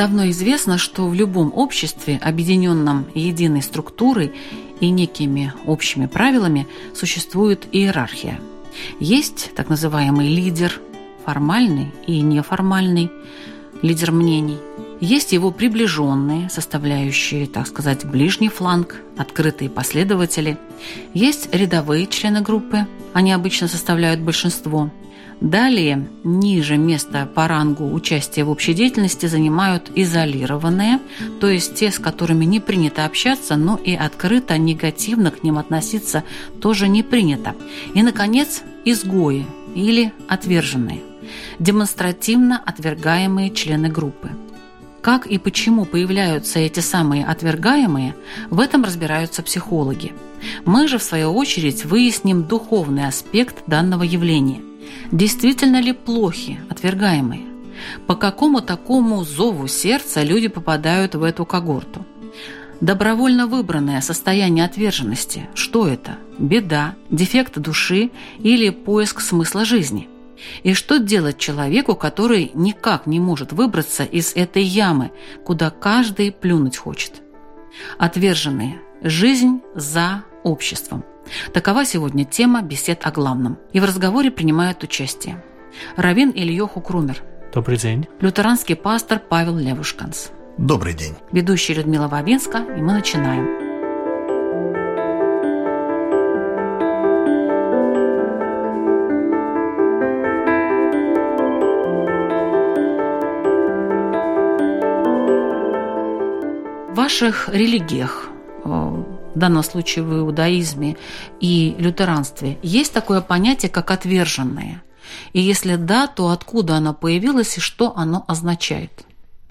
Давно известно, что в любом обществе, объединенном единой структурой и некими общими правилами, существует иерархия. Есть так называемый лидер, формальный и неформальный, лидер мнений. Есть его приближенные, составляющие, так сказать, ближний фланг, открытые последователи. Есть рядовые члены группы, они обычно составляют большинство – Далее, ниже места по рангу участия в общей деятельности занимают изолированные, то есть те, с которыми не принято общаться, но и открыто негативно к ним относиться тоже не принято. И, наконец, изгои или отверженные, демонстративно отвергаемые члены группы. Как и почему появляются эти самые отвергаемые, в этом разбираются психологи. Мы же, в свою очередь, выясним духовный аспект данного явления. Действительно ли плохи отвергаемые? По какому такому зову сердца люди попадают в эту когорту? Добровольно выбранное состояние отверженности – что это? Беда, дефект души или поиск смысла жизни? И что делать человеку, который никак не может выбраться из этой ямы, куда каждый плюнуть хочет? Отверженные. Жизнь за обществом. Такова сегодня тема бесед о главном. И в разговоре принимают участие Равин Ильёху Крумер. Добрый день. Лютеранский пастор Павел Левушканс. Добрый день. Ведущая Людмила Вавинска, и мы начинаем. В ваших религиях э, в данном случае в иудаизме и лютеранстве, есть такое понятие, как отверженное? И если да, то откуда оно появилось и что оно означает?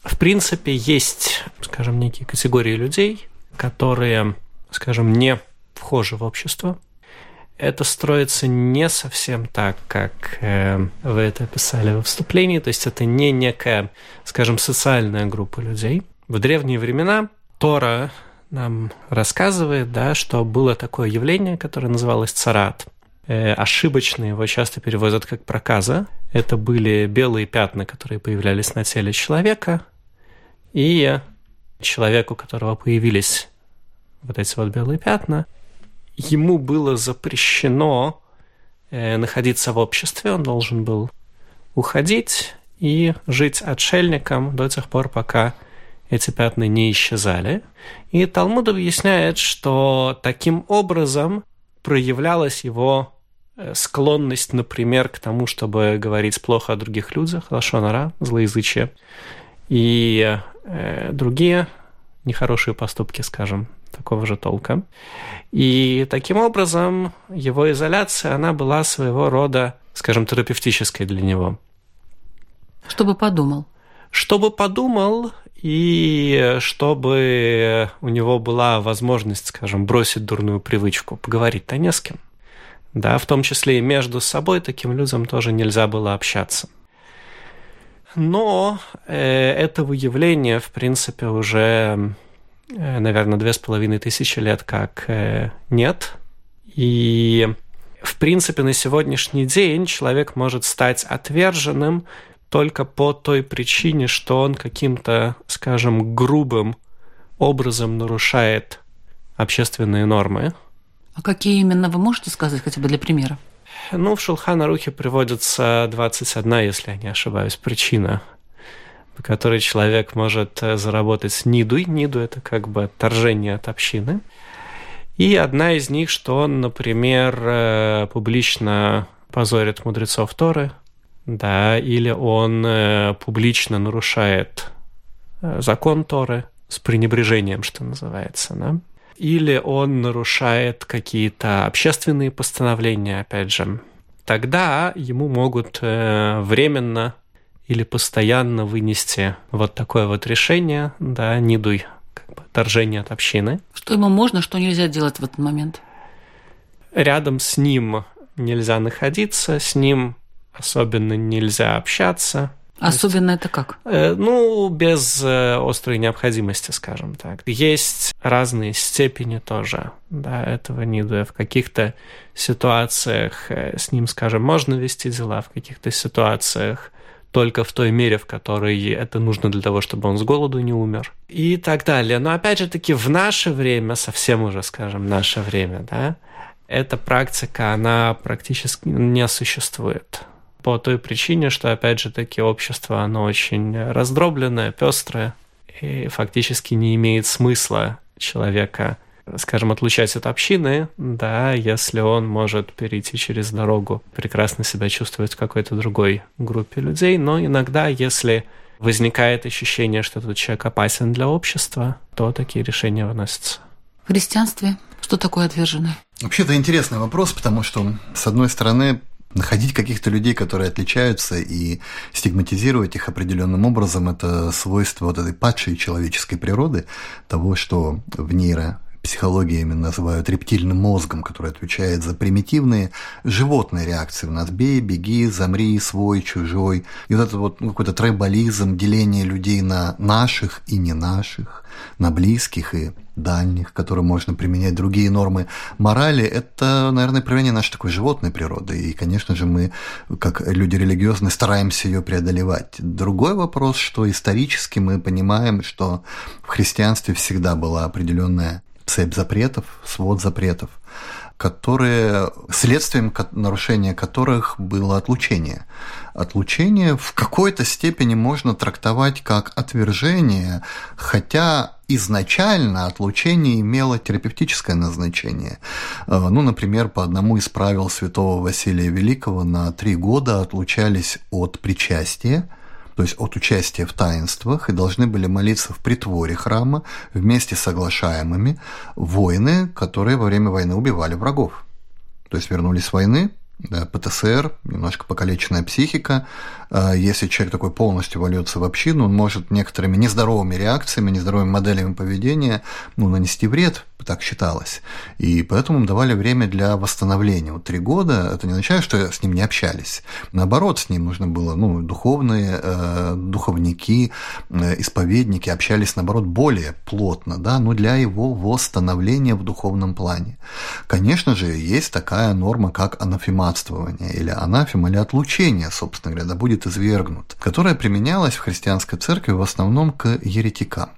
В принципе, есть, скажем, некие категории людей, которые, скажем, не вхожи в общество. Это строится не совсем так, как э, вы это описали во вступлении, то есть это не некая, скажем, социальная группа людей. В древние времена Тора нам рассказывает, да, что было такое явление, которое называлось царат. Э, ошибочно его часто переводят как проказа. Это были белые пятна, которые появлялись на теле человека, и человеку, у которого появились вот эти вот белые пятна, ему было запрещено э, находиться в обществе, он должен был уходить и жить отшельником до тех пор, пока эти пятна не исчезали. И Талмуд объясняет, что таким образом проявлялась его э, склонность, например, к тому, чтобы говорить плохо о других людях, лошонара, злоязычие, и э, другие нехорошие поступки, скажем, такого же толка. И таким образом его изоляция, она была своего рода, скажем, терапевтической для него. Чтобы подумал. Чтобы подумал и чтобы у него была возможность, скажем, бросить дурную привычку, поговорить-то не с кем. Да, в том числе и между собой таким людям тоже нельзя было общаться. Но э, этого явления, в принципе, уже, э, наверное, две с половиной тысячи лет как э, нет. И, в принципе, на сегодняшний день человек может стать отверженным только по той причине, что он каким-то, скажем, грубым образом нарушает общественные нормы. А какие именно вы можете сказать хотя бы для примера? Ну, в Шулхана Рухе приводится 21, если я не ошибаюсь, причина, по которой человек может э, заработать нидуй. Ниду – это как бы отторжение от общины. И одна из них, что он, например, э, публично позорит мудрецов Торы – да, или он э, публично нарушает э, закон Торы с пренебрежением, что называется, да, или он нарушает какие-то общественные постановления, опять же, тогда ему могут э, временно или постоянно вынести вот такое вот решение, да, не дуй, как бы, отторжение от общины. Что ему можно, что нельзя делать в этот момент? Рядом с ним нельзя находиться, с ним особенно нельзя общаться, Особенно есть, это как? Э, ну, без э, острой необходимости, скажем так. Есть разные степени тоже да, этого нида. В каких-то ситуациях э, с ним, скажем, можно вести дела, в каких-то ситуациях только в той мере, в которой это нужно для того, чтобы он с голоду не умер. И так далее. Но опять же таки в наше время, совсем уже, скажем, наше время, да, эта практика, она практически не существует по той причине, что, опять же, таки общество, оно очень раздробленное, пестрое, и фактически не имеет смысла человека, скажем, отлучать от общины, да, если он может перейти через дорогу, прекрасно себя чувствовать в какой-то другой группе людей, но иногда, если возникает ощущение, что этот человек опасен для общества, то такие решения выносятся. В христианстве что такое отверженный? Вообще, это интересный вопрос, потому что, с одной стороны, находить каких-то людей, которые отличаются, и стигматизировать их определенным образом, это свойство вот этой падшей человеческой природы, того, что в нейро психологиями называют рептильным мозгом, который отвечает за примитивные животные реакции. У нас бей, беги, замри, свой, чужой. И вот этот вот ну, какой-то трайбализм, деление людей на наших и не наших, на близких и дальних, которые можно применять другие нормы морали, это, наверное, проявление нашей такой животной природы. И, конечно же, мы, как люди религиозные, стараемся ее преодолевать. Другой вопрос, что исторически мы понимаем, что в христианстве всегда была определенная цепь запретов, свод запретов, которые, следствием нарушения которых было отлучение. Отлучение в какой-то степени можно трактовать как отвержение, хотя изначально отлучение имело терапевтическое назначение. Э, ну, например, по одному из правил святого Василия Великого на три года отлучались от причастия, то есть от участия в таинствах, и должны были молиться в притворе храма вместе с соглашаемыми воины, которые во время войны убивали врагов. То есть вернулись с войны, да, ПТСР, немножко покалеченная психика. А если человек такой полностью вольется в общину, он может некоторыми нездоровыми реакциями, нездоровыми моделями поведения ну, нанести вред так считалось. И поэтому им давали время для восстановления. Вот три года это не означает, что с ним не общались. Наоборот, с ним нужно было, ну, духовные, э, духовники, э, исповедники общались, наоборот, более плотно, да, но для его восстановления в духовном плане. Конечно же, есть такая норма, как анафематствование, или анафема, или отлучение, собственно говоря, да будет извергнут, которая применялась в христианской церкви в основном к еретикам.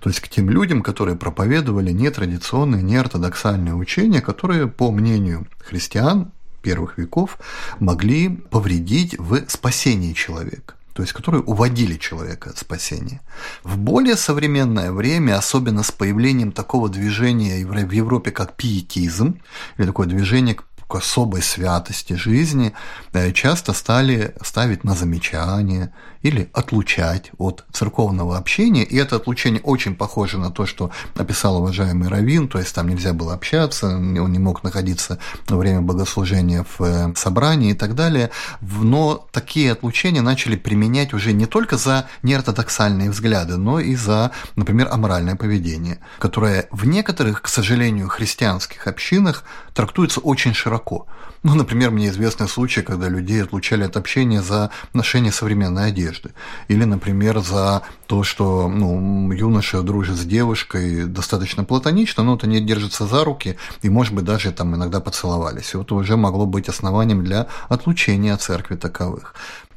То есть к тем людям, которые проповедовали нетрадиционные, неортодоксальные учения, которые, по мнению христиан первых веков, могли повредить в спасении человека то есть которые уводили человека от спасения. В более современное время, особенно с появлением такого движения в Европе, как пиетизм, или такое движение к к особой святости жизни э, часто стали ставить на замечание или отлучать от церковного общения. И это отлучение очень похоже на то, что описал уважаемый Равин, то есть там нельзя было общаться, он не мог находиться во время богослужения в э, собрании и так далее. Но такие отлучения начали применять уже не только за неортодоксальные взгляды, но и за, например, аморальное поведение, которое в некоторых, к сожалению, христианских общинах трактуется очень широко. широко. Ну, например, мне известны случаи, когда людей отлучали от общения за ношение современной одежды. Или, например, за то, что ну, юноша дружит с девушкой достаточно платонично, но вот они держатся за руки и, может быть, даже там иногда поцеловались. И вот уже могло быть основанием для отлучения от церкви таковых.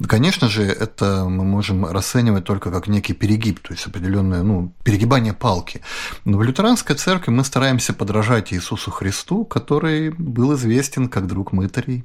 Конечно же, это мы можем расценивать только как некий перегиб, то есть определенное ну, перегибание палки. Но в лютеранской церкви мы стараемся подражать Иисусу Христу, который был известен как друг мытарей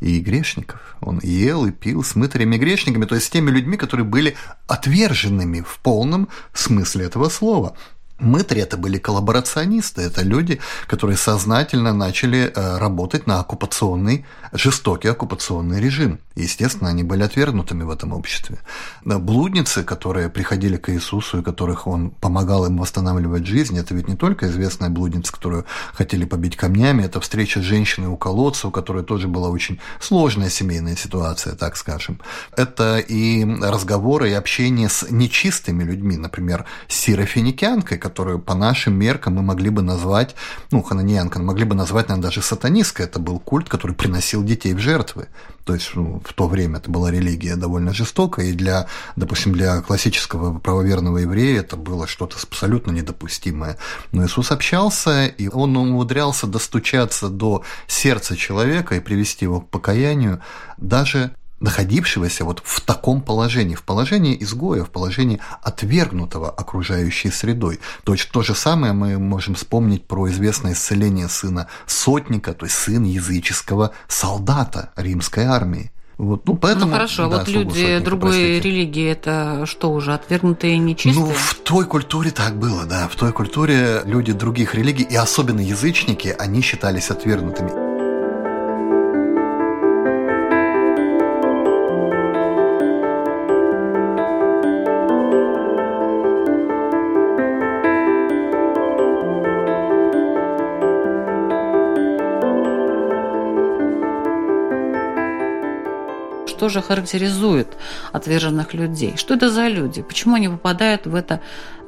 и грешников. Он ел и пил с мытарями и грешниками, то есть с теми людьми, которые были отверженными в полном смысле этого слова. Мытари это были коллаборационисты, это люди, которые сознательно начали э, работать на оккупационный, жестокий оккупационный режим. Естественно, они были отвергнутыми в этом обществе. Блудницы, которые приходили к Иисусу и которых он помогал им восстанавливать жизнь, это ведь не только известная блудница, которую хотели побить камнями, это встреча с женщиной у колодца, у которой тоже была очень сложная семейная ситуация, так скажем. Это и разговоры, и общение с нечистыми людьми, например, с сирофиникянкой, которую по нашим меркам мы могли бы назвать, ну, хананьянка, могли бы назвать, наверное, даже сатанисткой. Это был культ, который приносил детей в жертвы. То есть ну, в то время это была религия довольно жестокая, и для, допустим, для классического правоверного еврея это было что-то абсолютно недопустимое. Но Иисус общался, и он умудрялся достучаться до сердца человека и привести его к покаянию даже находившегося вот в таком положении, в положении изгоя, в положении отвергнутого окружающей средой. То есть то же самое мы можем вспомнить про известное исцеление сына сотника, то есть сын языческого солдата римской армии. Вот, ну, поэтому, ну хорошо, а да, вот люди сотника, другой простите. религии это что уже, отвергнутые нечистые? Ну, в той культуре так было, да. В той культуре люди других религий, и особенно язычники, они считались отвергнутыми. Что же характеризует отверженных людей? Что это за люди? Почему они попадают в это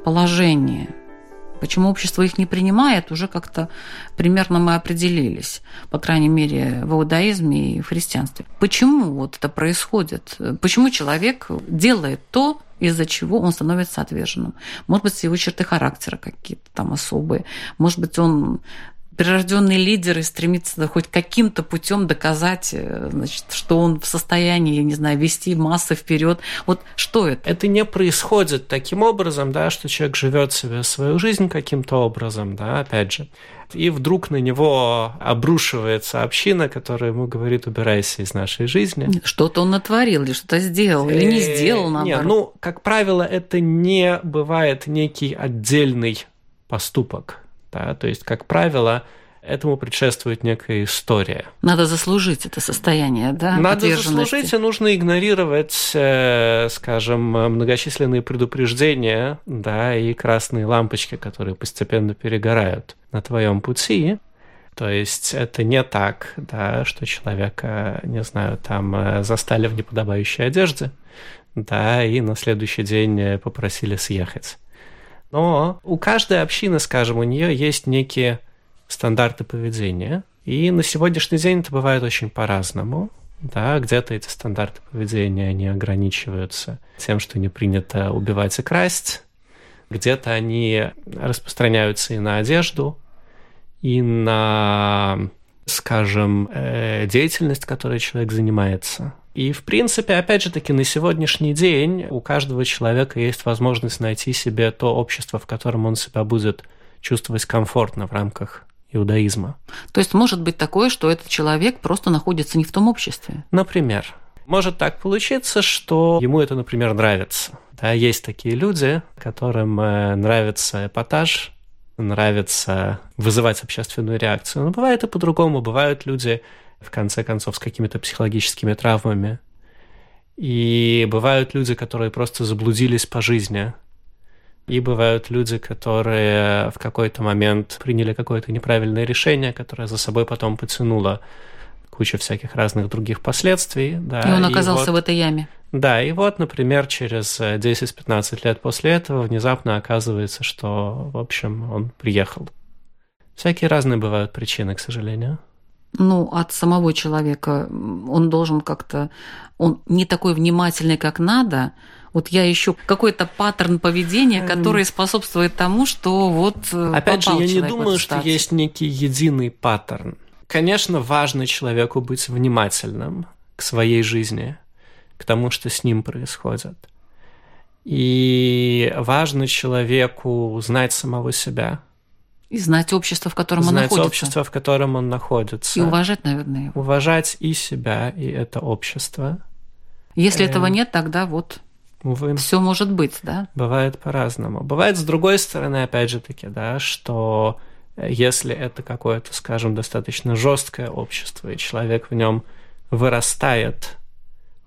положение? Почему общество их не принимает, уже как-то примерно мы определились, по крайней мере, в иудаизме и в христианстве. Почему вот это происходит? Почему человек делает то, из-за чего он становится отверженным? Может быть, его черты характера какие-то там особые. Может быть, он прирожденный лидер и стремится хоть каким-то путем доказать, э, значит, что он в состоянии, я не знаю, вести массы вперед. Вот что это? Это не происходит таким образом, да, что человек живет себе свою жизнь каким-то образом, да, опять же. И вдруг на него обрушивается община, которая ему говорит, убирайся из нашей жизни. Что-то он натворил, или что-то сделал, или не э, сделал, наоборот. Нет, ну, как правило, это не бывает некий отдельный поступок да? То есть, как правило, этому предшествует некая история. Надо заслужить это состояние, да? Надо заслужить, и нужно игнорировать, э, скажем, многочисленные предупреждения, да, и красные лампочки, которые постепенно перегорают на твоем пути. То есть это не так, да, что человека, не знаю, там э, застали в неподобающей одежде, да, и на следующий день попросили съехать. Но у каждой общины, скажем, у нее есть некие стандарты поведения. И на сегодняшний день это бывает очень по-разному. Да, где-то эти стандарты поведения, они ограничиваются тем, что не принято убивать и красть. Где-то они распространяются и на одежду, и на, скажем, э, деятельность, которой человек занимается. И, в принципе, опять же таки, на сегодняшний день у каждого человека есть возможность найти себе то общество, в котором он себя будет чувствовать комфортно в рамках иудаизма. То есть может быть такое, что этот человек просто находится не в том обществе? Например. Может так получиться, что ему это, например, нравится. Да, есть такие люди, которым э, нравится эпатаж, нравится вызывать общественную реакцию. Но бывает и по-другому. Бывают люди, в конце концов, с какими-то психологическими травмами. И бывают люди, которые просто заблудились по жизни. И бывают люди, которые в какой-то момент приняли какое-то неправильное решение, которое за собой потом потянуло кучу всяких разных других последствий. Да, и он оказался и вот, в этой яме. Да, и вот, например, через 10-15 лет после этого внезапно оказывается, что, в общем, он приехал. Всякие разные бывают причины, к сожалению ну, от самого человека. Он должен как-то... Он не такой внимательный, как надо. Вот я ищу какой-то паттерн поведения, который способствует тому, что вот э, Опять же, я не думаю, что есть некий единый паттерн. Конечно, важно человеку быть внимательным к своей жизни, к тому, что с ним происходит. И важно человеку знать самого себя – и знать общество, в котором знать он находится. Знать общество, в котором он находится. И уважать, наверное, его. Уважать и себя, и это общество. Если э... этого нет, тогда вот Увы. Все может быть, да? Бывает по-разному. Бывает с другой стороны, опять же таки, да, что если это какое-то, скажем, достаточно жесткое общество, и человек в нем вырастает,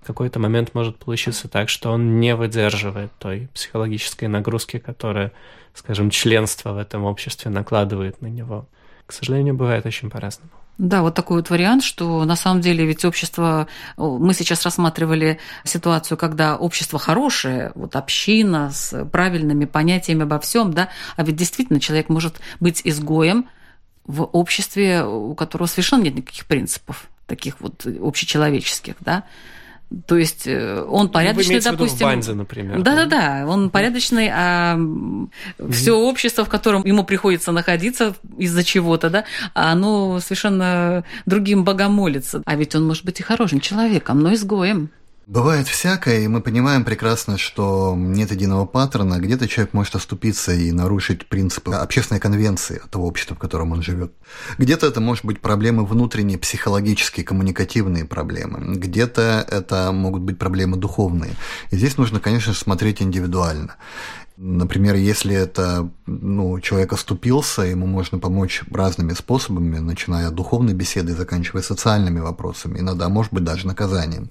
какой-то момент может получиться так, что он не выдерживает той психологической нагрузки, которая, скажем, членство в этом обществе накладывает на него. К сожалению, бывает очень по-разному. Да, вот такой вот вариант, что на самом деле ведь общество, мы сейчас рассматривали ситуацию, когда общество хорошее, вот община с правильными понятиями обо всем, да, а ведь действительно человек может быть изгоем в обществе, у которого совершенно нет никаких принципов таких вот общечеловеческих, да, то есть э, он порядочный, Вы допустим. В Банзе, например. Да-да-да, он порядочный, а все общество, в котором ему приходится находиться из-за чего-то, да, оно совершенно другим богам молится. А ведь он может быть и хорошим человеком, но изгоем. Бывает всякое, и мы понимаем прекрасно, что нет единого паттерна. Где-то человек может оступиться и нарушить принципы общественной конвенции того общества, в котором он живет. Где-то это может быть проблемы внутренние, психологические, коммуникативные проблемы. Где-то это могут быть проблемы духовные. И здесь нужно, конечно, смотреть индивидуально. Например, если это ну, человек оступился, ему можно помочь разными способами, начиная от духовной беседы и заканчивая социальными вопросами, иногда, может быть, даже наказанием.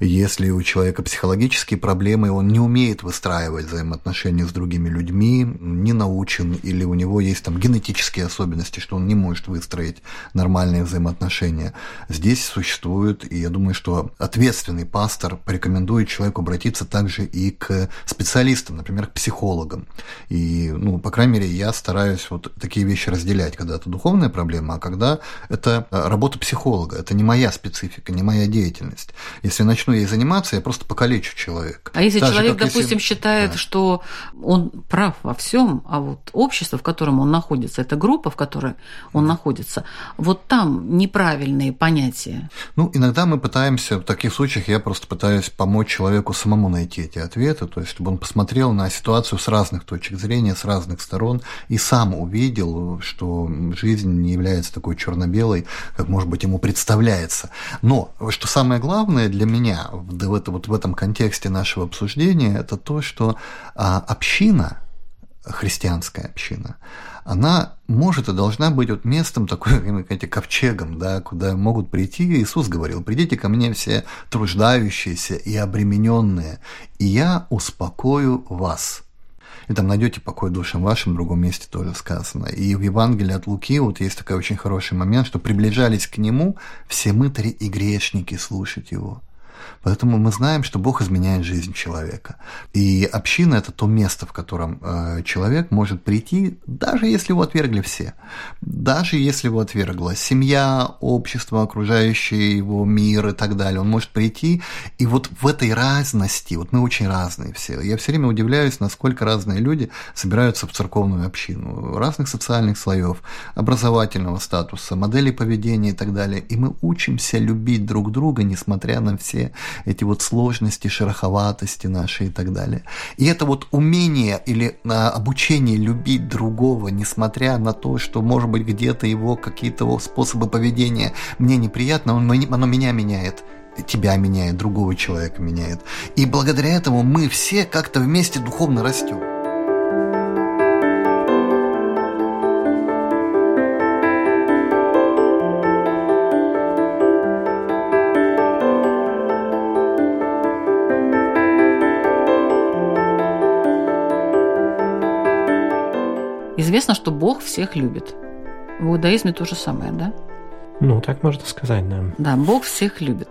Если у человека психологические проблемы, он не умеет выстраивать взаимоотношения с другими людьми, не научен, или у него есть там генетические особенности, что он не может выстроить нормальные взаимоотношения, здесь существует, и я думаю, что ответственный пастор порекомендует человеку обратиться также и к специалистам, например, к психологом. И, ну, по крайней мере, я стараюсь вот такие вещи разделять, когда это духовная проблема, а когда это э, работа психолога. Это не моя специфика, не моя деятельность. Если я начну ей заниматься, я просто покалечу человека. А если так человек, допустим, если... считает, да. что он прав во всем, а вот общество, в котором он находится, это группа, в которой он да. находится, вот там неправильные понятия. Ну, иногда мы пытаемся, в таких случаях я просто пытаюсь помочь человеку самому найти эти ответы, то есть чтобы он посмотрел на ситуацию с разных точек зрения, с разных сторон, и сам увидел, что жизнь не является такой черно-белой, как, может быть, ему представляется. Но, что самое главное для меня в, это, вот в этом контексте нашего обсуждения, это то, что а, община, христианская община, она может и должна быть вот местом такой, знаете, ковчегом, да, куда могут прийти. Иисус говорил, придите ко мне все труждающиеся и обремененные, и я успокою вас и там найдете покой душам вашим, в другом месте тоже сказано. И в Евангелии от Луки вот есть такой очень хороший момент, что приближались к нему все мытари и грешники слушать его. Поэтому мы знаем, что Бог изменяет жизнь человека. И община – это то место, в котором э, человек может прийти, даже если его отвергли все. Даже если его отвергла семья, общество, окружающий его мир и так далее. Он может прийти, и вот в этой разности, вот мы очень разные все. Я все время удивляюсь, насколько разные люди собираются в церковную общину. Разных социальных слоев, образовательного статуса, моделей поведения и так далее. И мы учимся любить друг друга, несмотря на все эти вот сложности, шероховатости наши и так далее. И это вот умение или а, обучение любить другого, несмотря на то, что, может быть, где-то его какие-то способы поведения мне неприятно, оно меня меняет тебя меняет, другого человека меняет. И благодаря этому мы все как-то вместе духовно растем. Известно, что Бог всех любит. В иудаизме то же самое, да? Ну, так можно сказать, да. Да, Бог всех любит.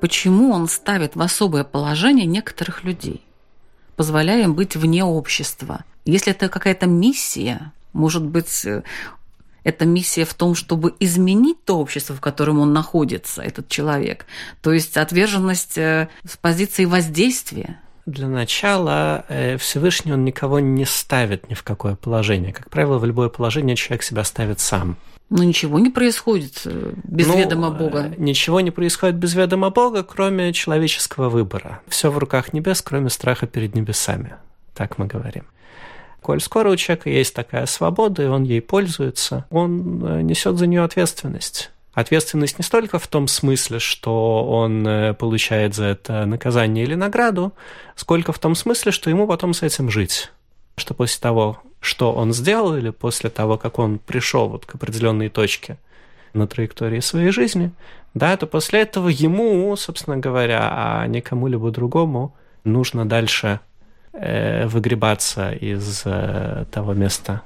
Почему Он ставит в особое положение некоторых людей, позволяя им быть вне общества? Если это какая-то миссия, может быть, э, эта миссия в том, чтобы изменить то общество, в котором он находится, этот человек. То есть отверженность э, с позиции воздействия. Для начала э, Всевышний он никого не ставит ни в какое положение. Как правило, в любое положение человек себя ставит сам. Но ничего не происходит э, без ну, ведома Бога. Э, ничего не происходит без ведома Бога, кроме человеческого выбора. Все в руках небес, кроме страха перед небесами. Так мы говорим. Коль скоро у человека есть такая свобода, и он ей пользуется, он несет за нее ответственность. Ответственность не столько в том смысле, что он э, получает за это наказание или награду, сколько в том смысле, что ему потом с этим жить. Что после того, что он сделал, или после того, как он пришел вот к определенной точке на траектории своей жизни, да, то после этого ему, собственно говоря, а не кому-либо другому нужно дальше э, выгребаться из э, того места,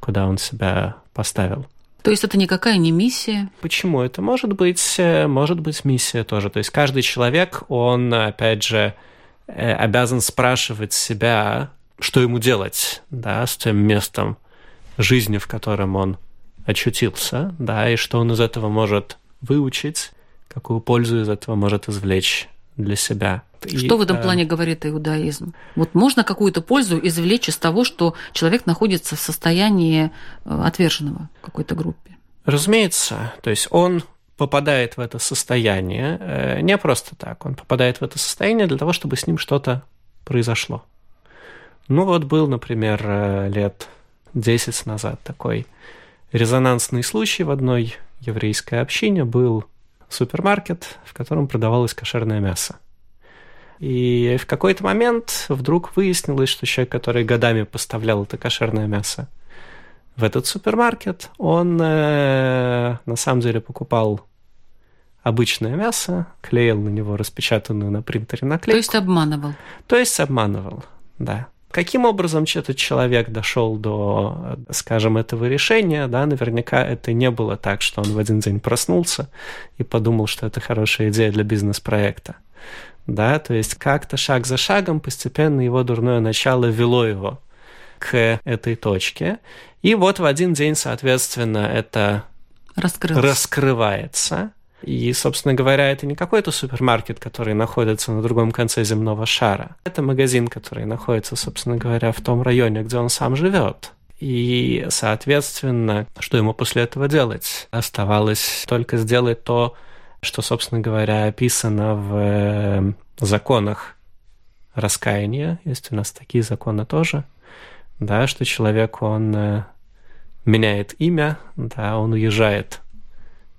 куда он себя поставил. То есть это никакая не миссия? Почему? Это может быть, э, может быть миссия тоже. То есть каждый человек, он, опять же, э, обязан спрашивать себя, что ему делать, да, с тем местом жизни, в котором он очутился, да, и что он из этого может выучить, какую пользу из этого может извлечь для себя. Что и, в этом э, плане говорит иудаизм? Вот можно какую-то пользу извлечь из того, что человек находится в состоянии э, отверженного какой-то группе? Разумеется. То есть он попадает в это состояние э, не просто так. Он попадает в это состояние для того, чтобы с ним что-то произошло. Ну вот был, например, лет 10 назад такой резонансный случай в одной еврейской общине. Был супермаркет, в котором продавалось кошерное мясо. И в какой-то момент вдруг выяснилось, что человек, который годами поставлял это кошерное мясо в этот супермаркет, он э, на самом деле покупал обычное мясо, клеил на него распечатанную на принтере наклейку. То есть обманывал. То есть обманывал, да. Каким образом этот человек дошел до, скажем, этого решения, да, наверняка это не было так, что он в один день проснулся и подумал, что это хорошая идея для бизнес-проекта да, то есть как-то шаг за шагом постепенно его дурное начало вело его к этой точке. И вот в один день, соответственно, это Раскрылось. раскрывается. И, собственно говоря, это не какой-то супермаркет, который находится на другом конце земного шара. Это магазин, который находится, собственно говоря, в том районе, где он сам живет. И, соответственно, что ему после этого делать? Оставалось только сделать то, что, собственно говоря, описано в э, законах раскаяния. Есть у нас такие законы тоже, да, что человек, он э, меняет имя, да, он уезжает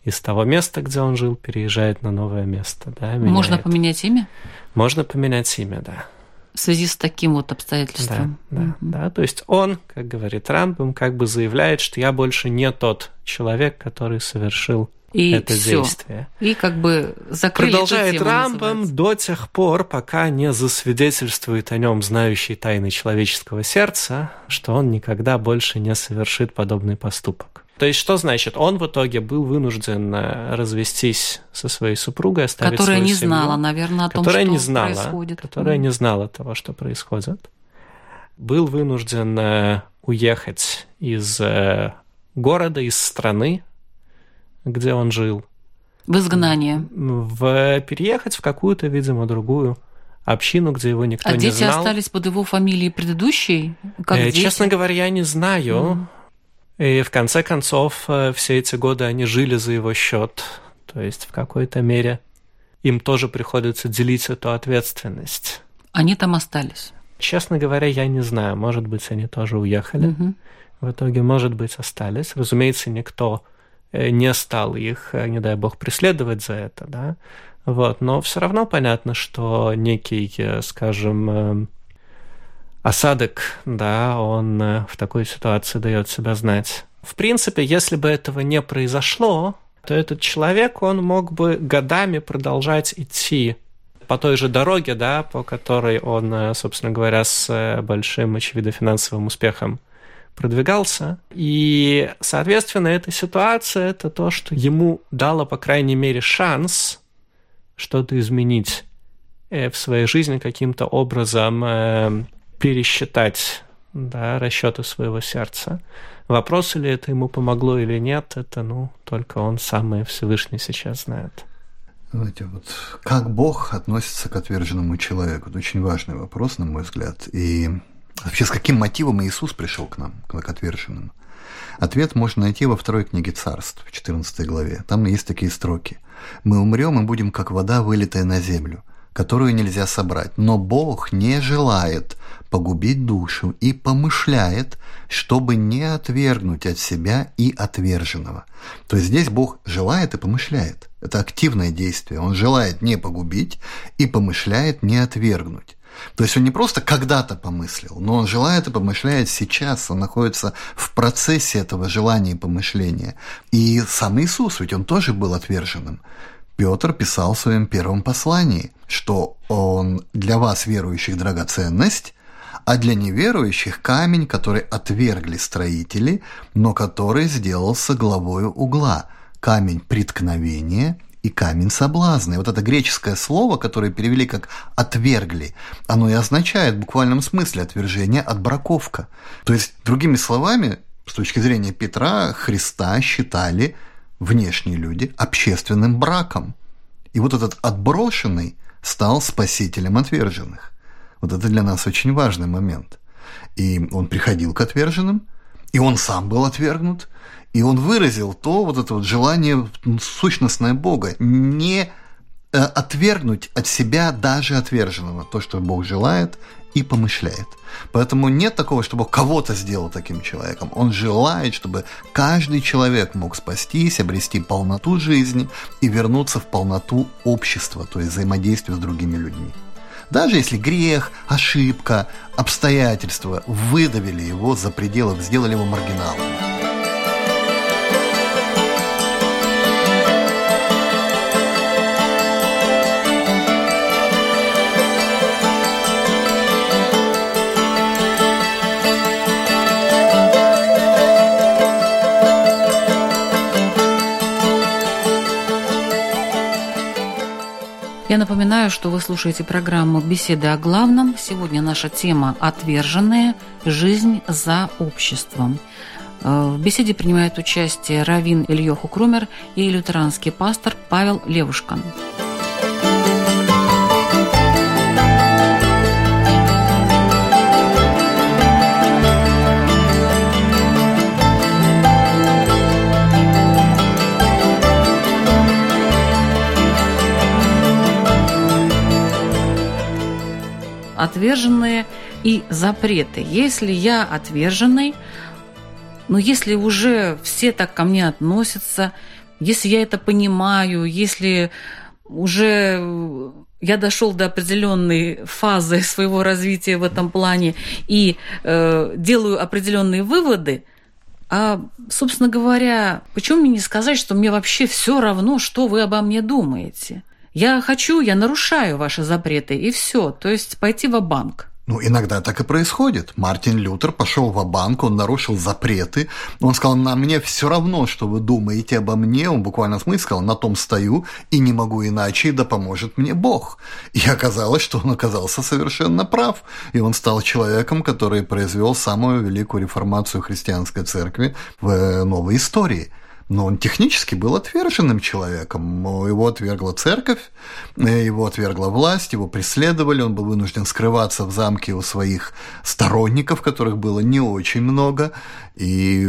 из того места, где он жил, переезжает на новое место. Да, меняет. Можно поменять имя? Можно поменять имя, да. В связи с таким вот обстоятельством. Да, да, mm да. То есть он, как говорит Рамбом, как бы заявляет, что я больше не тот человек, который совершил и это все. действие. И как бы закрыли Продолжает эту тему, Рамбам называется. до тех пор, пока не засвидетельствует о нем знающий тайны человеческого сердца, что он никогда больше не совершит подобный поступок. То есть что значит? Он в итоге был вынужден э, развестись со своей супругой, оставить Которая свою не семью, знала, наверное, о том, которая что не знала, происходит. Которая mm. не знала того, что происходит. Был вынужден э, уехать из э, города, из страны, где он жил. В изгнание. В, переехать в какую-то, видимо, другую общину, где его никто а не знал. А дети остались под его фамилией предыдущей? Как э, дети? Честно говоря, я не знаю. Mm. И в конце концов, э, все эти годы они жили за его счет. То есть в какой-то мере им тоже приходится делить эту ответственность. Они там остались? Честно говоря, я не знаю. Может быть, они тоже уехали. Mm-hmm. В итоге, может быть, остались. Разумеется, никто Э, не стал их, э, не дай бог, преследовать за это, да, вот, но все равно понятно, что некий, э, скажем, осадок, да, он в такой ситуации дает себя знать. В принципе, если бы этого не произошло, то этот человек, он мог бы годами продолжать идти по той же дороге, да, по которой он, собственно говоря, с большим, очевидно, финансовым успехом продвигался. И, соответственно, эта ситуация – это то, что ему дало, по крайней мере, шанс что-то изменить э, в своей жизни каким-то образом э, пересчитать да, расчеты своего сердца. Вопрос, ли это ему помогло или нет, это, ну, только он сам и Всевышний сейчас знает. Знаете, вот как Бог относится к отверженному человеку? Это очень важный вопрос, на мой взгляд. И Вообще, с каким мотивом Иисус пришел к нам, к отверженным? Ответ можно найти во второй книге Царств, в 14 главе. Там есть такие строки. «Мы умрем и будем, как вода, вылитая на землю, которую нельзя собрать. Но Бог не желает погубить душу и помышляет, чтобы не отвергнуть от себя и отверженного. То есть здесь Бог желает и помышляет. Это активное действие. Он желает не погубить и помышляет не отвергнуть. То есть он не просто когда-то помыслил, но он желает и помышляет сейчас, он находится в процессе этого желания и помышления. И сам Иисус, ведь он тоже был отверженным. Петр писал в своем первом послании, что он для вас, верующих, драгоценность, а для неверующих камень, который отвергли строители, но который сделался главою угла, камень преткновения и камень соблазна. Вот это греческое слово, которое перевели как «отвергли», оно и означает в буквальном смысле отвержение, отбраковка. То есть, другими словами, с точки зрения Петра, Христа считали внешние люди общественным браком. И вот этот отброшенный стал спасителем отверженных. Вот это для нас очень важный момент. И он приходил к отверженным, и он сам был отвергнут, и он выразил то, вот это вот желание сущностное Бога, не э, отвергнуть от себя даже отверженного, то, что Бог желает и помышляет. Поэтому нет такого, чтобы кого-то сделал таким человеком. Он желает, чтобы каждый человек мог спастись, обрести полноту жизни и вернуться в полноту общества, то есть взаимодействия с другими людьми. Даже если грех, ошибка, обстоятельства выдавили его за пределы, сделали его маргиналом. Я напоминаю, что вы слушаете программу «Беседы о главном». Сегодня наша тема «Отверженные. Жизнь за обществом». Э, в беседе принимает участие Равин Ильёху Крумер и лютеранский пастор Павел Левушкан. Отверженные и запреты. Если я отверженный, но если уже все так ко мне относятся, если я это понимаю, если уже я дошел до определенной фазы своего развития в этом плане и э, делаю определенные выводы, а, собственно говоря, почему мне не сказать, что мне вообще все равно, что вы обо мне думаете? Я хочу, я нарушаю ваши запреты, и все. То есть пойти в банк ну, иногда так и происходит. Мартин Лютер пошел в банк он нарушил запреты. Он сказал, на мне все равно, что вы думаете обо мне. Он буквально в смысле сказал, на том стою и не могу иначе, да поможет мне Бог. И оказалось, что он оказался совершенно прав. И он стал человеком, который произвел самую великую реформацию христианской церкви в новой истории – но он технически был отверженным человеком. Его отвергла церковь, его отвергла власть, его преследовали, он был вынужден скрываться в замке у своих сторонников, которых было не очень много. И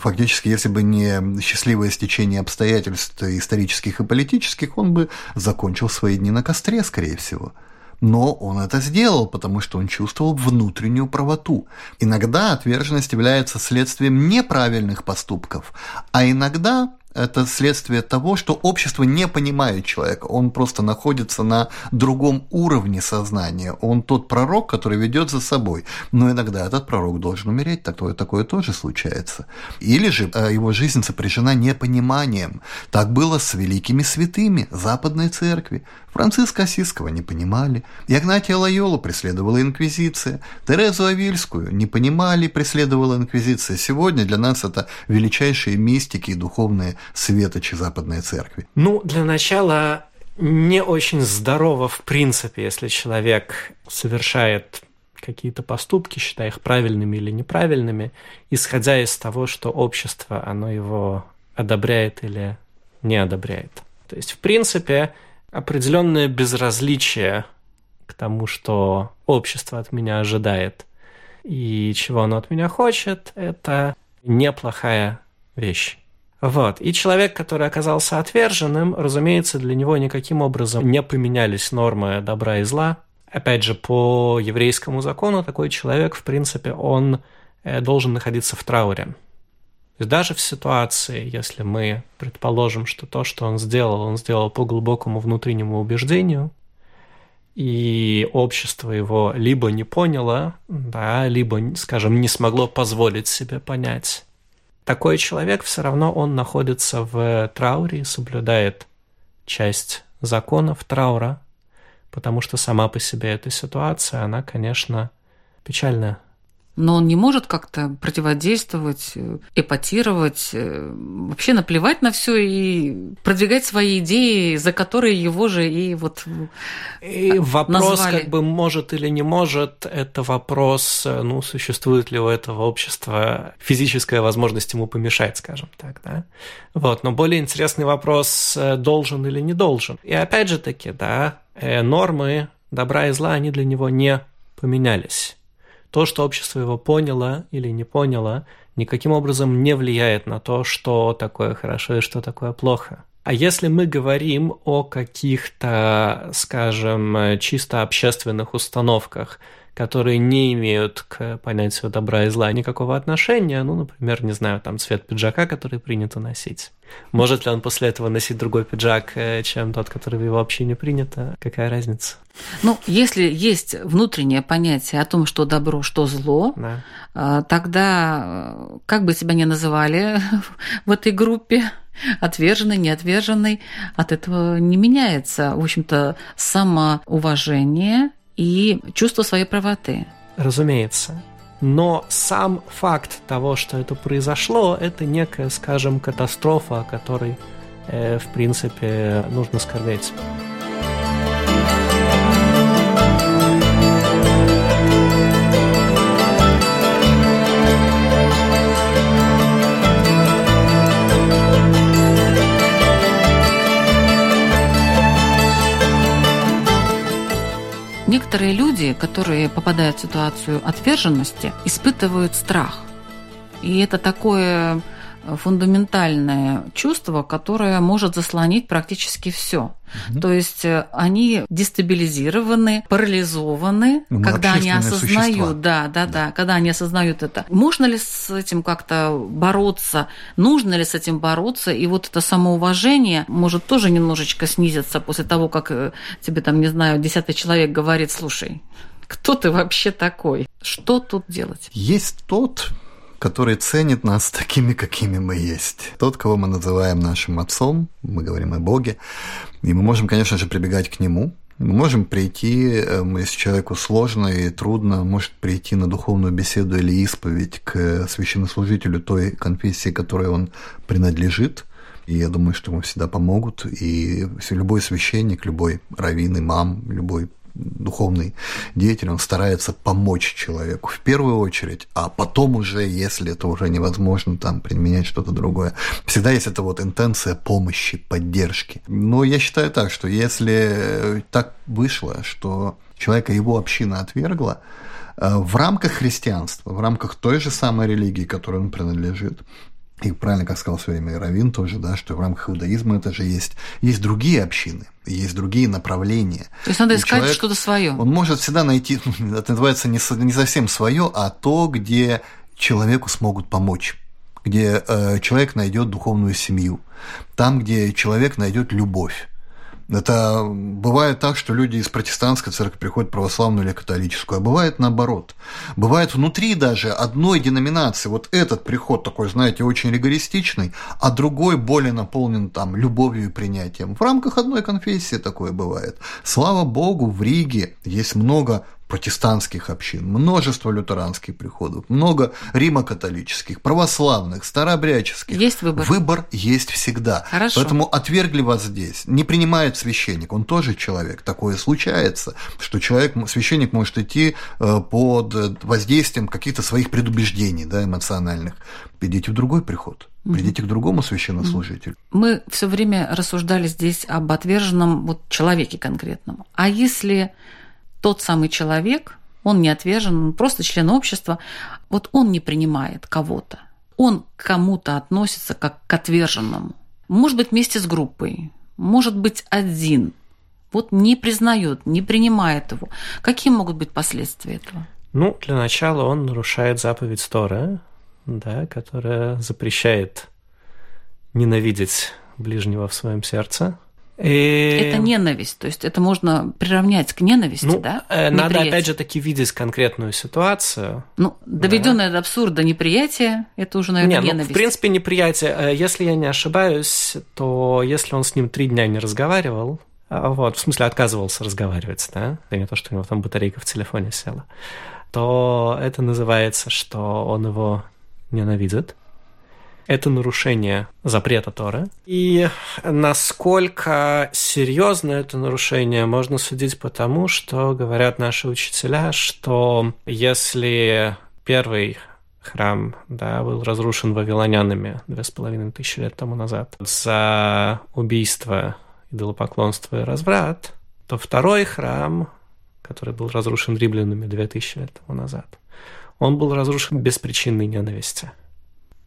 фактически, если бы не счастливое стечение обстоятельств исторических и политических, он бы закончил свои дни на костре, скорее всего но он это сделал, потому что он чувствовал внутреннюю правоту. Иногда отверженность является следствием неправильных поступков, а иногда это следствие того, что общество не понимает человека, он просто находится на другом уровне сознания, он тот пророк, который ведет за собой, но иногда этот пророк должен умереть, такое, такое тоже случается. Или же э, его жизнь сопряжена непониманием. Так было с великими святыми Западной Церкви. Франциска Осиского не понимали, Игнатия Лайолу преследовала Инквизиция, Терезу Авильскую не понимали, преследовала Инквизиция. Сегодня для нас это величайшие мистики и духовные светочи Западной Церкви. Ну, для начала не очень здорово в принципе, если человек совершает какие-то поступки, считая их правильными или неправильными, исходя из того, что общество, оно его одобряет или не одобряет. То есть, в принципе, определенное безразличие к тому, что общество от меня ожидает и чего оно от меня хочет, это неплохая вещь. Вот. И человек, который оказался отверженным, разумеется, для него никаким образом не поменялись нормы добра и зла. Опять же, по еврейскому закону такой человек, в принципе, он э, должен находиться в трауре. То есть даже в ситуации, если мы предположим, что то, что он сделал, он сделал по глубокому внутреннему убеждению, и общество его либо не поняло, да, либо, скажем, не смогло позволить себе понять такой человек все равно он находится в трауре и соблюдает часть законов траура, потому что сама по себе эта ситуация, она, конечно, печальная но он не может как-то противодействовать, э, эпатировать, э, вообще наплевать на все и продвигать свои идеи, за которые его же и вот и вопрос назвали. как бы может или не может, это вопрос, э, ну, существует ли у этого общества физическая возможность ему помешать, скажем так, да. Вот, но более интересный вопрос, должен или не должен. И опять же таки, да, нормы добра и зла, они для него не поменялись то, что общество его поняло или не поняло, никаким образом не влияет на то, что такое хорошо и что такое плохо. А если мы говорим о каких-то, скажем, чисто общественных установках, которые не имеют к понятию добра и зла никакого отношения, ну, например, не знаю, там цвет пиджака, который принято носить. Может ли он после этого носить другой пиджак, э, чем тот, который в его общине принято? Какая разница? Ну, если есть внутреннее понятие о том, что добро, что зло, да. А, тогда, э, как бы тебя ни называли в этой группе, отверженный, неотверженный, от этого не меняется, в общем-то, самоуважение и чувство своей правоты. Разумеется. Но сам факт того, что это произошло, это некая, скажем, катастрофа, о которой, э, в принципе, нужно скорбеть. Некоторые люди, которые попадают в ситуацию отверженности, испытывают страх. И это такое фундаментальное чувство, которое может заслонить практически все. Угу. То есть э, они дестабилизированы, парализованы, Мы когда они осознают, существа. да, да, да, да, когда они осознают это. Можно ли с этим как-то бороться? Нужно ли с этим бороться? И вот это самоуважение может тоже немножечко снизиться после того, как э, тебе там, не знаю, десятый человек говорит, слушай, кто ты вообще такой? Что тут делать? Есть тот, который ценит нас такими, какими мы есть. Тот, кого мы называем нашим отцом, мы говорим о Боге, и мы можем, конечно же, прибегать к нему, мы можем прийти, э, если человеку сложно и трудно, может прийти на духовную беседу или исповедь к священнослужителю той конфессии, которой он принадлежит. И я думаю, что ему всегда помогут. И любой священник, любой раввин, имам, любой духовный деятель, он старается помочь человеку в первую очередь, а потом уже, если это уже невозможно, там применять что-то другое. Всегда есть эта вот интенция помощи, поддержки. Но я считаю так, что если так вышло, что человека его община отвергла, э, в рамках христианства, в рамках той же самой религии, которой он принадлежит, и правильно, как сказал все время Равин тоже, да, что в рамках иудаизма это же есть, есть другие общины, есть другие направления. То есть надо искать человек, что-то свое. Он может всегда найти, ну, это называется не, не совсем свое, а то, где человеку смогут помочь где э, человек найдет духовную семью, там, где человек найдет любовь, это бывает так, что люди из протестантской церкви приходят в православную или католическую, а бывает наоборот. Бывает внутри даже одной деноминации вот этот приход такой, знаете, очень ригористичный, а другой более наполнен там любовью и принятием. В рамках одной конфессии такое бывает. Слава Богу, в Риге есть много протестантских общин, множество лютеранских приходов, много римо-католических, православных, старообрядческих. Есть выбор. Выбор есть всегда. Хорошо. Поэтому отвергли вас здесь. Не принимает священник, он тоже человек. Такое случается, что человек, священник может идти э, под воздействием каких-то своих предубеждений да, эмоциональных. Идите в другой приход. Придите к другому священнослужителю. Мы все время рассуждали здесь об отверженном вот человеке конкретном. А если тот самый человек, он не отвержен, он просто член общества, вот он не принимает кого-то. он к кому-то относится как к отверженному. Может быть, вместе с группой, может быть, один. Вот не признает, не принимает его. Какие могут быть последствия этого? Ну, для начала он нарушает заповедь Тора, да, которая запрещает ненавидеть ближнего в своем сердце. И... Это ненависть, то есть это можно приравнять к ненависти, ну, да? Э, надо опять же таки видеть конкретную ситуацию. Ну, доведенное да. до абсурда неприятие, это уже, наверное, не, ненависть. Ну, в принципе, неприятие. Э, если я не ошибаюсь, то если он с ним три дня не разговаривал, вот, в смысле отказывался разговаривать, да, это не то, что у него там батарейка в телефоне села, то это называется, что он его ненавидит это нарушение запрета Торы. И насколько серьезно это нарушение, можно судить по тому, что говорят наши учителя, что если первый храм да, был разрушен вавилонянами две с половиной тысячи лет тому назад за убийство, идолопоклонство и разврат, то второй храм, который был разрушен римлянами две тысячи лет тому назад, он был разрушен без причинной ненависти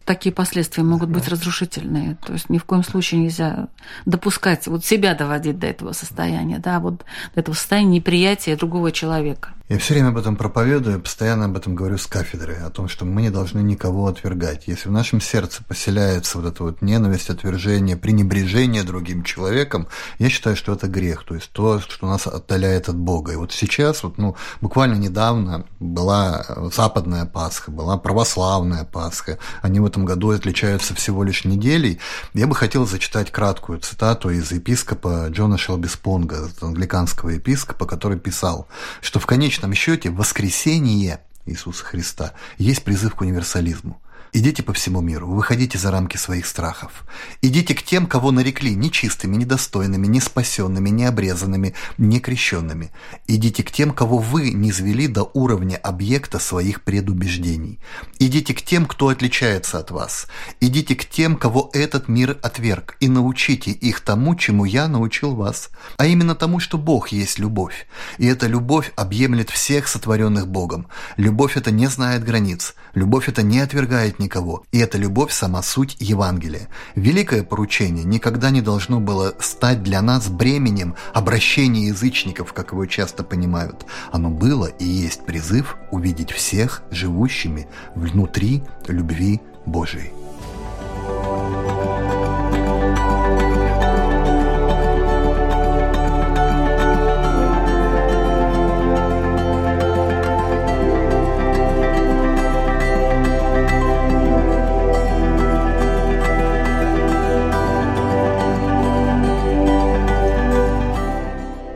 такие последствия могут быть разрушительные. То есть ни в коем случае нельзя допускать, вот себя доводить до этого состояния, да, вот до этого состояния неприятия другого человека. Я все время об этом проповедую, постоянно об этом говорю с кафедры, о том, что мы не должны никого отвергать. Если в нашем сердце поселяется вот эта вот ненависть, отвержение, пренебрежение другим человеком, я считаю, что это грех, то есть то, что нас отдаляет от Бога. И вот сейчас, вот, ну, буквально недавно была западная Пасха, была православная Пасха. Они в этом году отличаются всего лишь неделей. Я бы хотел зачитать краткую цитату из епископа Джона Шелбиспонга, англиканского епископа, который писал, что в конечном конечном счете воскресение Иисуса Христа есть призыв к универсализму. Идите по всему миру, выходите за рамки своих страхов. Идите к тем, кого нарекли нечистыми, недостойными, неспасенными, необрезанными, некрещенными. Идите к тем, кого вы не звели до уровня объекта своих предубеждений. Идите к тем, кто отличается от вас. Идите к тем, кого этот мир отверг, и научите их тому, чему я научил вас. А именно тому, что Бог есть любовь. И эта любовь объемлет всех сотворенных Богом. Любовь это не знает границ. Любовь это не отвергает никого. И эта любовь – сама суть Евангелия. Великое поручение никогда не должно было стать для нас бременем обращения язычников, как его часто понимают. Оно было и есть призыв увидеть всех живущими внутри любви Божией.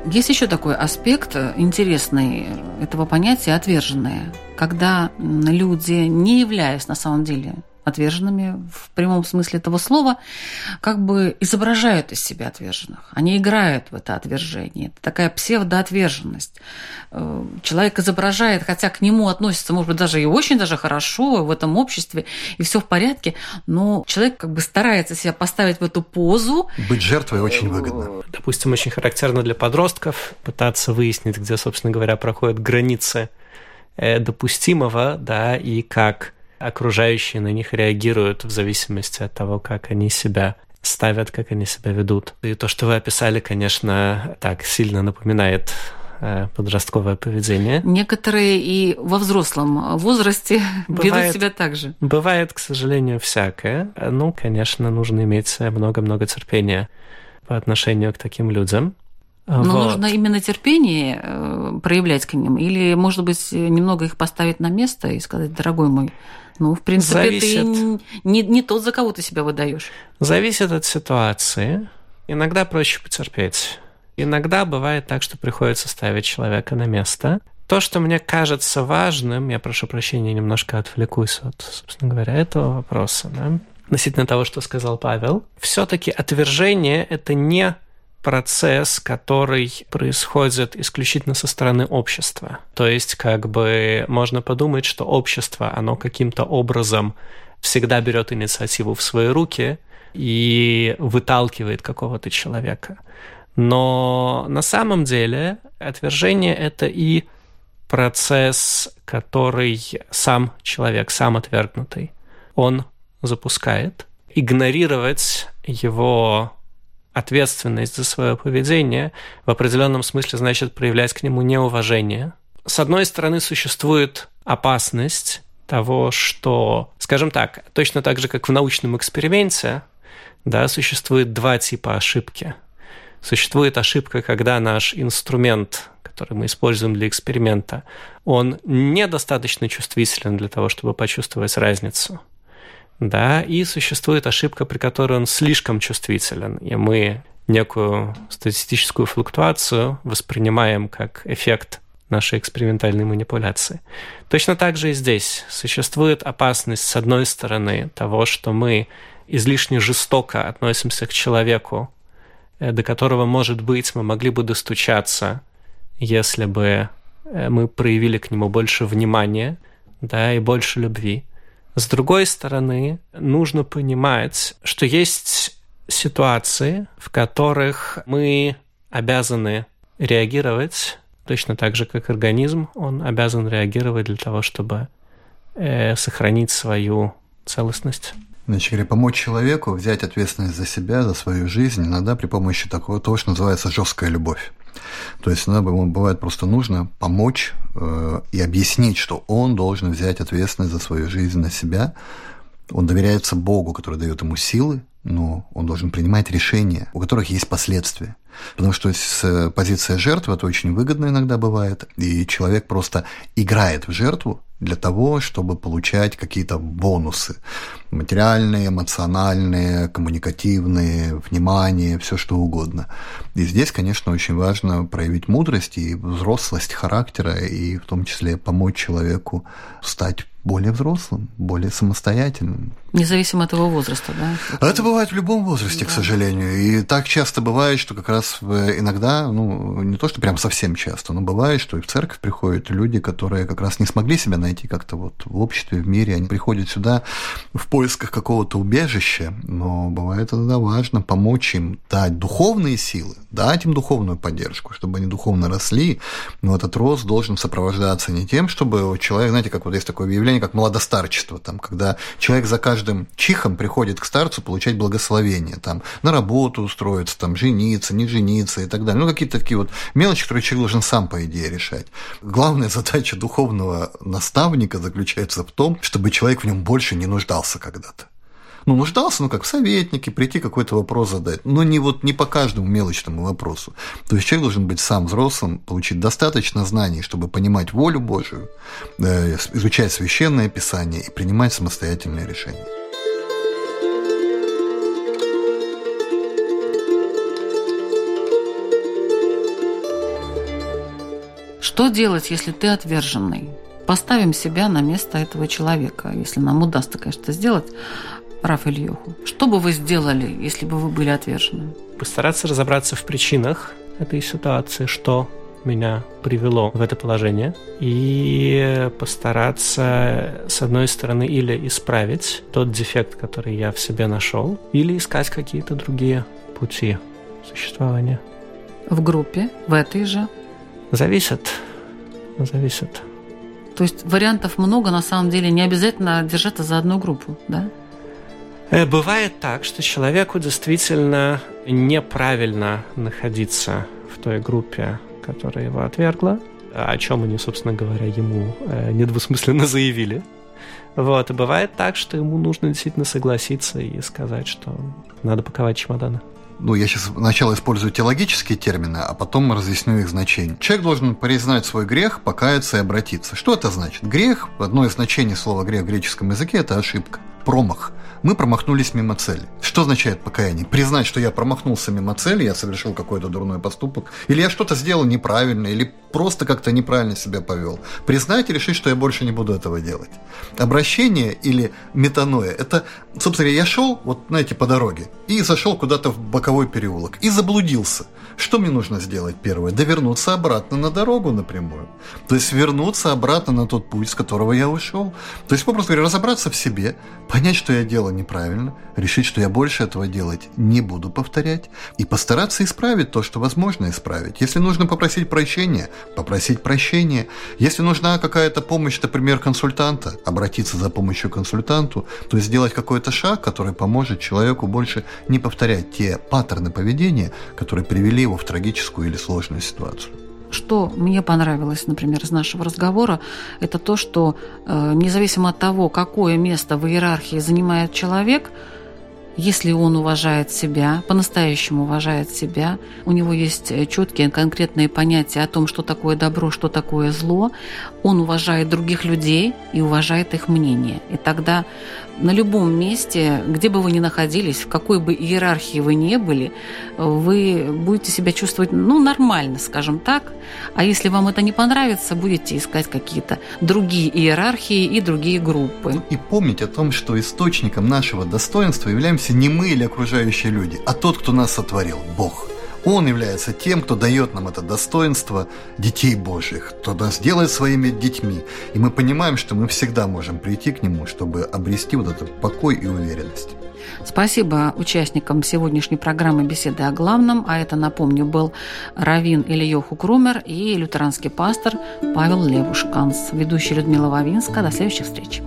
Есть еще такой аспект интересный этого понятия «отверженные», когда люди, не являясь на самом деле отверженными в прямом смысле этого слова, как бы изображают из себя отверженных. Они играют в это отвержение. Это такая псевдоотверженность. Э, человек изображает, хотя к нему относится, может быть, даже и очень даже хорошо в этом обществе, и все в порядке, но человек как бы старается себя поставить в эту позу. Быть жертвой очень выгодно. Допустим, очень характерно для подростков пытаться выяснить, где, собственно говоря, проходят границы э, допустимого, да, и как окружающие на них реагируют в зависимости от того, как они себя ставят, как они себя ведут. И то, что вы описали, конечно, так сильно напоминает э, подростковое поведение. Некоторые и во взрослом возрасте бывает, ведут себя так же. Бывает, к сожалению, всякое. Ну, конечно, нужно иметь много-много терпения по отношению к таким людям. Но вот. нужно именно терпение э, проявлять к ним, или, может быть, немного их поставить на место и сказать, дорогой мой, ну, в принципе, Зависит. ты не, не тот, за кого ты себя выдаешь. Зависит от ситуации. Иногда проще потерпеть. Иногда бывает так, что приходится ставить человека на место. То, что мне кажется важным, я прошу прощения, немножко отвлекусь от, собственно говоря, этого вопроса, да, относительно того, что сказал Павел, все-таки отвержение – это не процесс, который происходит исключительно со стороны общества. То есть, как бы можно подумать, что общество, оно каким-то образом всегда берет инициативу в свои руки и выталкивает какого-то человека. Но на самом деле отвержение – это и процесс, который сам человек, сам отвергнутый, он запускает, игнорировать его ответственность за свое поведение в определенном смысле значит проявлять к нему неуважение. С одной стороны, существует опасность того, что, скажем так, точно так же, как в научном эксперименте, да, существует два типа ошибки. Существует ошибка, когда наш инструмент, который мы используем для эксперимента, он недостаточно чувствителен для того, чтобы почувствовать разницу – да, и существует ошибка, при которой он слишком чувствителен, и мы некую статистическую флуктуацию воспринимаем как эффект нашей экспериментальной манипуляции. Точно так же и здесь существует опасность, с одной стороны, того, что мы излишне жестоко относимся к человеку, э, до которого, может быть, мы могли бы достучаться, если бы э, мы проявили к нему больше внимания, да, и больше любви. С другой стороны, нужно понимать, что есть ситуации, в которых мы обязаны реагировать точно так же, как организм, он обязан реагировать для того, чтобы э, сохранить свою целостность. Значит говоря, помочь человеку взять ответственность за себя, за свою жизнь, иногда при помощи такого, того, что называется жесткая любовь. То есть иногда бывает просто нужно помочь э, и объяснить, что он должен взять ответственность за свою жизнь на себя. Он доверяется Богу, который дает ему силы, но он должен принимать решения, у которых есть последствия. Потому что с позиция жертвы это очень выгодно иногда бывает, и человек просто играет в жертву для того, чтобы получать какие-то бонусы материальные, эмоциональные, коммуникативные, внимание, все что угодно. И здесь, конечно, очень важно проявить мудрость и взрослость характера, и в том числе помочь человеку стать более взрослым, более самостоятельным. Независимо от его возраста, да? Это бывает в любом возрасте, да. к сожалению. И так часто бывает, что как раз иногда, ну, не то, что прям совсем часто, но бывает, что и в церковь приходят люди, которые как раз не смогли себя найти как-то вот в обществе, в мире. Они приходят сюда в поисках какого-то убежища, но бывает тогда важно помочь им дать духовные силы, дать им духовную поддержку, чтобы они духовно росли. Но этот рост должен сопровождаться не тем, чтобы человек, знаете, как вот есть такое явление, как молодостарчество, там, когда человек за каждым чихом приходит к старцу получать благословение, там, на работу устроиться, там, жениться, не жениться и так далее. Ну, какие-то такие вот мелочи, которые человек должен сам, по идее, решать. Главная задача духовного наставника заключается в том, чтобы человек в нем больше не нуждался когда-то ну, нуждался, ну, как в советнике, прийти какой-то вопрос задать, но не вот не по каждому мелочному вопросу. То есть человек должен быть сам взрослым, получить достаточно знаний, чтобы понимать волю Божию, э, изучать священное писание и принимать самостоятельные решения. Что делать, если ты отверженный? Поставим себя на место этого человека, если нам удастся, конечно, сделать. Раф Ильюху, что бы вы сделали, если бы вы были отвержены? Постараться разобраться в причинах этой ситуации, что меня привело в это положение, и постараться, с одной стороны, или исправить тот дефект, который я в себе нашел, или искать какие-то другие пути существования. В группе, в этой же? Зависит. Зависит. То есть вариантов много, на самом деле, не обязательно держаться за одну группу, да? Э, бывает так, что человеку действительно неправильно находиться в той группе, которая его отвергла, о чем они, собственно говоря, ему э, недвусмысленно заявили. Вот, и бывает так, что ему нужно действительно согласиться и сказать, что надо паковать чемоданы. Ну, я сейчас сначала использую теологические термины, а потом разъясню их значение. Человек должен признать свой грех, покаяться и обратиться. Что это значит? Грех, одно из значений слова грех в греческом языке – это ошибка, промах – мы промахнулись мимо цели. Что означает покаяние? Признать, что я промахнулся мимо цели, я совершил какой-то дурной поступок, или я что-то сделал неправильно, или просто как-то неправильно себя повел. Признать и решить, что я больше не буду этого делать. Обращение или метаноя – это, собственно, я шел, вот знаете, по дороге, и зашел куда-то в боковой переулок, и заблудился. Что мне нужно сделать первое? Да вернуться обратно на дорогу напрямую. То есть вернуться обратно на тот путь, с которого я ушел. То есть, попросту говоря, разобраться в себе, понять, что я делаю неправильно, решить, что я больше этого делать не буду повторять, и постараться исправить то, что возможно исправить. Если нужно попросить прощения, попросить прощения. Если нужна какая-то помощь, например, консультанта, обратиться за помощью к консультанту, то есть сделать какой-то шаг, который поможет человеку больше не повторять те паттерны поведения, которые привели его в трагическую или сложную ситуацию. Что мне понравилось, например, из нашего разговора, это то, что э, независимо от того, какое место в иерархии занимает человек, если он уважает себя, по-настоящему уважает себя, у него есть э, четкие конкретные понятия о том, что такое добро, что такое зло, он уважает других людей и уважает их мнение. И тогда на любом месте, где бы вы ни находились, в какой бы иерархии вы ни были, вы будете себя чувствовать, ну, нормально, скажем так. А если вам это не понравится, будете искать какие-то другие иерархии и другие группы. И помнить о том, что источником нашего достоинства являемся не мы или окружающие люди, а тот, кто нас сотворил, Бог – он является тем, кто дает нам это достоинство детей Божьих, кто нас делает своими детьми. И мы понимаем, что мы всегда можем прийти к Нему, чтобы обрести вот этот покой и уверенность. Спасибо участникам сегодняшней программы «Беседы о главном». А это, напомню, был Равин Ильёху Крумер и лютеранский пастор Павел Левушканс. Ведущая Людмила Вавинска. До следующих встреч.